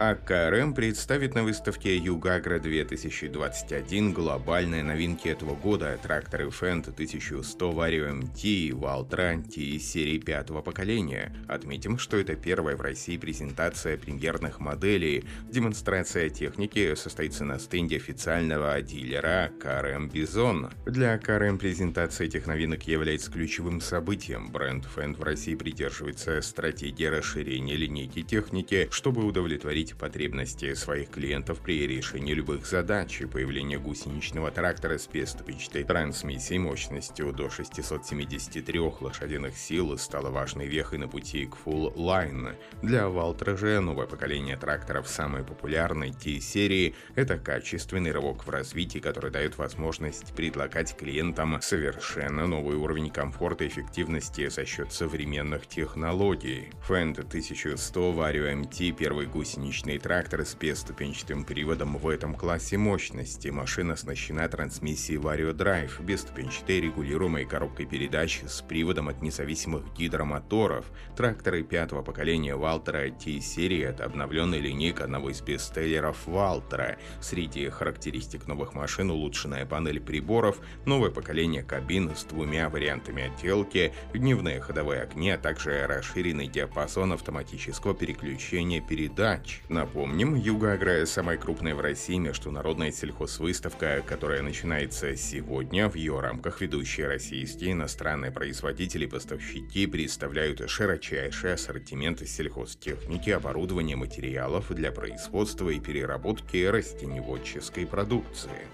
AGCO-RM представит на выставке ЮГАГРО-2021 глобальные новинки этого года – тракторы Fendt 1100 Vario MT, Valtra T серии пятого поколения. Отметим, что это первая в России презентация премьерных моделей. Демонстрация техники состоится на стенде официального дилера AGCO-RM Бизон. Для AGCO-RM презентация этих новинок является ключевым событием. Бренд Fendt в России придерживается стратегии расширения линейки техники, чтобы удовлетворить удовлетворить потребности своих клиентов при решении любых задач, и появление гусеничного трактора с пестопичной трансмиссией мощностью до 673 лошадиных сил стало важной вехой на пути к Full Line. Для Валтера же новое поколение тракторов самой популярной T-серии – это качественный рывок в развитии, который дает возможность предлагать клиентам совершенно новый уровень комфорта и эффективности за счет современных технологий. Fendt 1100 Vario MT – первый гусеничный Мощный трактор с бесступенчатым приводом в этом классе мощности. Машина оснащена трансмиссией Vario Drive, бесступенчатой регулируемой коробкой передач с приводом от независимых гидромоторов. Тракторы пятого поколения Валтера T-серии – это обновленная линейка одного из бестселлеров Валтера. Среди характеристик новых машин улучшенная панель приборов, новое поколение кабин с двумя вариантами отделки, дневные ходовые окна, а также расширенный диапазон автоматического переключения передач. Напомним, Югоагра – самая крупная в России международная сельхозвыставка, которая начинается сегодня. В ее рамках ведущие российские иностранные производители и поставщики представляют широчайший ассортимент сельхозтехники, оборудования, материалов для производства и переработки растеневодческой продукции.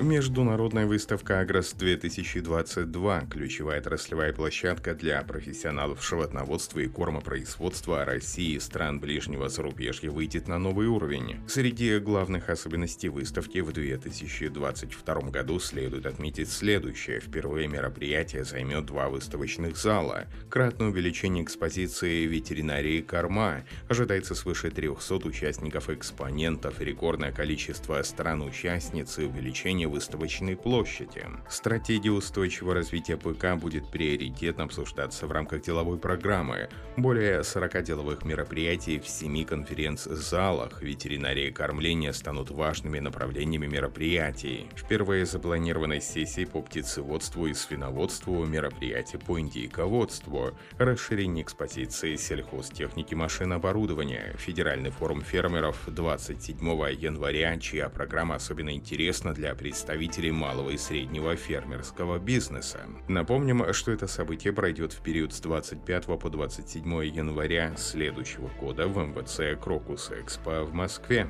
Международная выставка «Агрос-2022» – ключевая отраслевая площадка для профессионалов животноводства и кормопроизводства России и стран ближнего зарубежья выйдет на новый уровень. Среди главных особенностей выставки в 2022 году следует отметить следующее. Впервые мероприятие займет два выставочных зала. Кратное увеличение экспозиции ветеринарии корма. Ожидается свыше 300 участников-экспонентов, рекордное количество стран-участниц и увеличение уровня выставочной площади. Стратегия устойчивого развития ПК будет приоритетно обсуждаться в рамках деловой программы. Более 40 деловых мероприятий в 7 конференц-залах ветеринария и кормление станут важными направлениями мероприятий. Впервые запланированы сессии по птицеводству и свиноводству, мероприятия по индейководству, расширение экспозиции сельхозтехники машин оборудования, федеральный форум фермеров 27 января, чья программа особенно интересна для представителей представителей малого и среднего фермерского бизнеса. Напомним, что это событие пройдет в период с 25 по 27 января следующего года в МВЦ Крокус Экспо в Москве.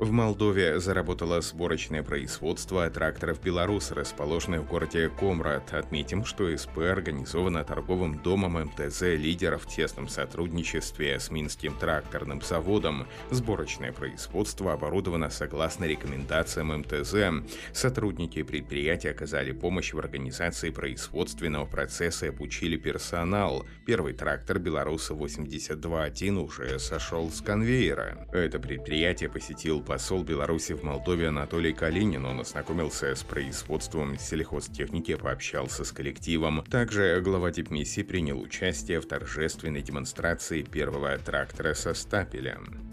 В Молдове заработало сборочное производство тракторов «Беларус», расположенное в городе Комрад. Отметим, что СП организовано торговым домом МТЗ «Лидер» в тесном сотрудничестве с Минским тракторным заводом. Сборочное производство оборудовано согласно рекомендациям МТЗ. Сотрудники предприятия оказали помощь в организации производственного процесса и обучили персонал. Первый трактор «Беларуса-82.1» уже сошел с конвейера. Это предприятие посетил посол Беларуси в Молдове Анатолий Калинин. Он ознакомился с производством сельхозтехники, пообщался с коллективом. Также глава дипмиссии принял участие в торжественной демонстрации первого трактора со стапелем.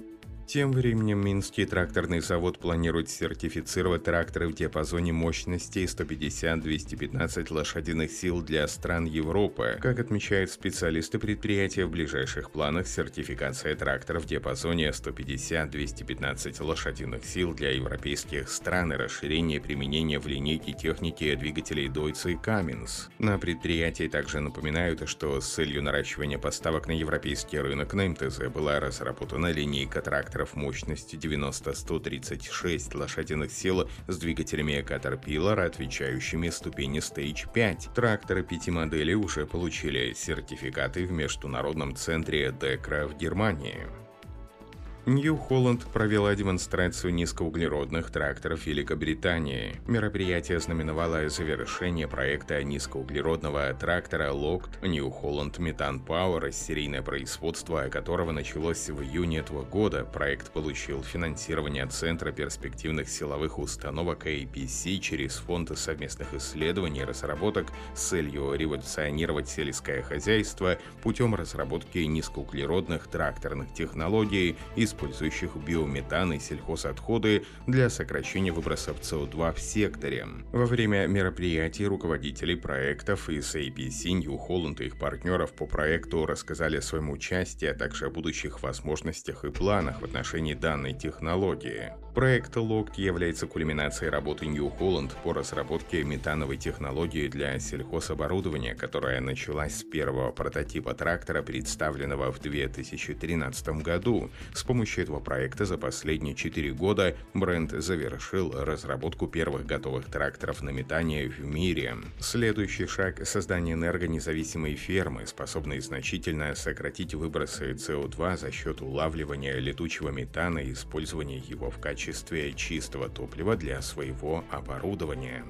Тем временем Минский тракторный завод планирует сертифицировать тракторы в диапазоне мощности 150-215 лошадиных сил для стран Европы. Как отмечают специалисты предприятия, в ближайших планах сертификация тракторов в диапазоне 150-215 лошадиных сил для европейских стран и расширение применения в линейке техники двигателей Deutz и Cummins. На предприятии также напоминают, что с целью наращивания поставок на европейский рынок на МТЗ была разработана линейка тракторов тракторов мощностью 90-136 лошадиных сил с двигателями Caterpillar, отвечающими ступени Stage 5. Тракторы пяти моделей уже получили сертификаты в Международном центре Декра в Германии. Нью-Холланд провела демонстрацию низкоуглеродных тракторов Великобритании. Мероприятие знаменовало завершение проекта низкоуглеродного трактора New Holland Methane Power, серийное производство которого началось в июне этого года. Проект получил финансирование Центра перспективных силовых установок APC через Фонд совместных исследований и разработок с целью революционировать сельское хозяйство путем разработки низкоуглеродных тракторных технологий из использующих биометан и сельхозотходы для сокращения выбросов СО2 в секторе. Во время мероприятий руководители проектов из APC, New Holland и их партнеров по проекту рассказали о своем участии, а также о будущих возможностях и планах в отношении данной технологии. Проект LOCT является кульминацией работы New Holland по разработке метановой технологии для сельхозоборудования, которая началась с первого прототипа трактора, представленного в 2013 году. С помощью этого проекта за последние 4 года бренд завершил разработку первых готовых тракторов на метание в мире. Следующий шаг – создание энергонезависимой фермы, способной значительно сократить выбросы СО2 за счет улавливания летучего метана и использования его в качестве качестве чистого топлива для своего оборудования.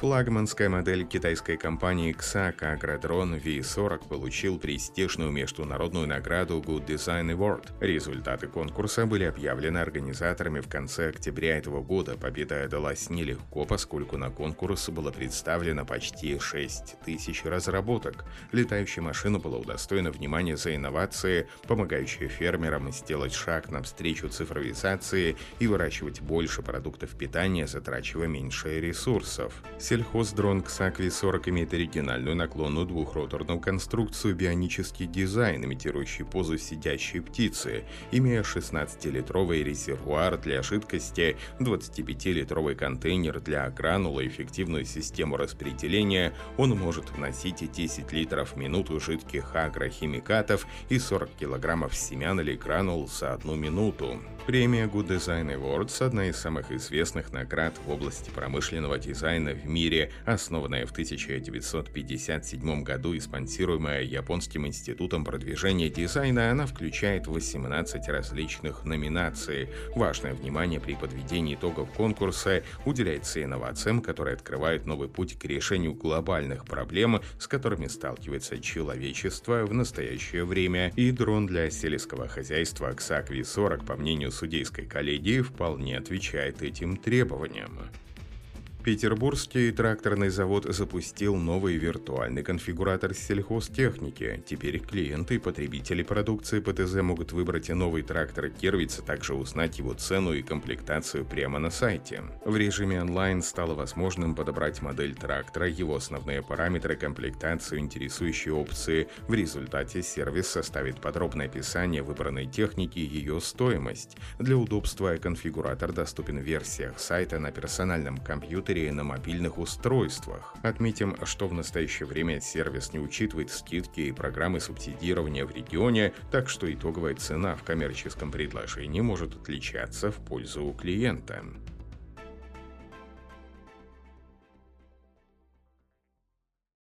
Флагманская модель китайской компании XAC Agrodrone V40 получил престижную международную награду Good Design Award. Результаты конкурса были объявлены организаторами в конце октября этого года. Победа далась нелегко, поскольку на конкурс было представлено почти 6 тысяч разработок. Летающая машина была удостоена внимания за инновации, помогающие фермерам сделать шаг навстречу цифровизации и выращивать больше продуктов питания, затрачивая меньше ресурсов. Сельхоздрон Ксакви 40 имеет оригинальную наклонную двухроторную конструкцию, бионический дизайн, имитирующий позу сидящей птицы, имея 16-литровый резервуар для жидкости, 25-литровый контейнер для гранула, эффективную систему распределения, он может вносить 10 литров в минуту жидких агрохимикатов и 40 килограммов семян или гранул за одну минуту. Премия Good Design Awards – одна из самых известных наград в области промышленного дизайна в мире, основанная в 1957 году и спонсируемая Японским институтом продвижения дизайна, она включает 18 различных номинаций. Важное внимание при подведении итогов конкурса уделяется инновациям, которые открывают новый путь к решению глобальных проблем, с которыми сталкивается человечество в настоящее время. И дрон для сельского хозяйства XAC V40, по мнению судейской коллегии, вполне отвечает этим требованиям. Петербургский тракторный завод запустил новый виртуальный конфигуратор сельхозтехники. Теперь клиенты и потребители продукции ПТЗ могут выбрать новый трактор Кервиц, а также узнать его цену и комплектацию прямо на сайте. В режиме онлайн стало возможным подобрать модель трактора, его основные параметры, комплектацию, интересующие опции. В результате сервис составит подробное описание выбранной техники и ее стоимость. Для удобства конфигуратор доступен в версиях сайта на персональном компьютере серии на мобильных устройствах. Отметим, что в настоящее время сервис не учитывает скидки и программы субсидирования в регионе, так что итоговая цена в коммерческом предложении может отличаться в пользу клиента.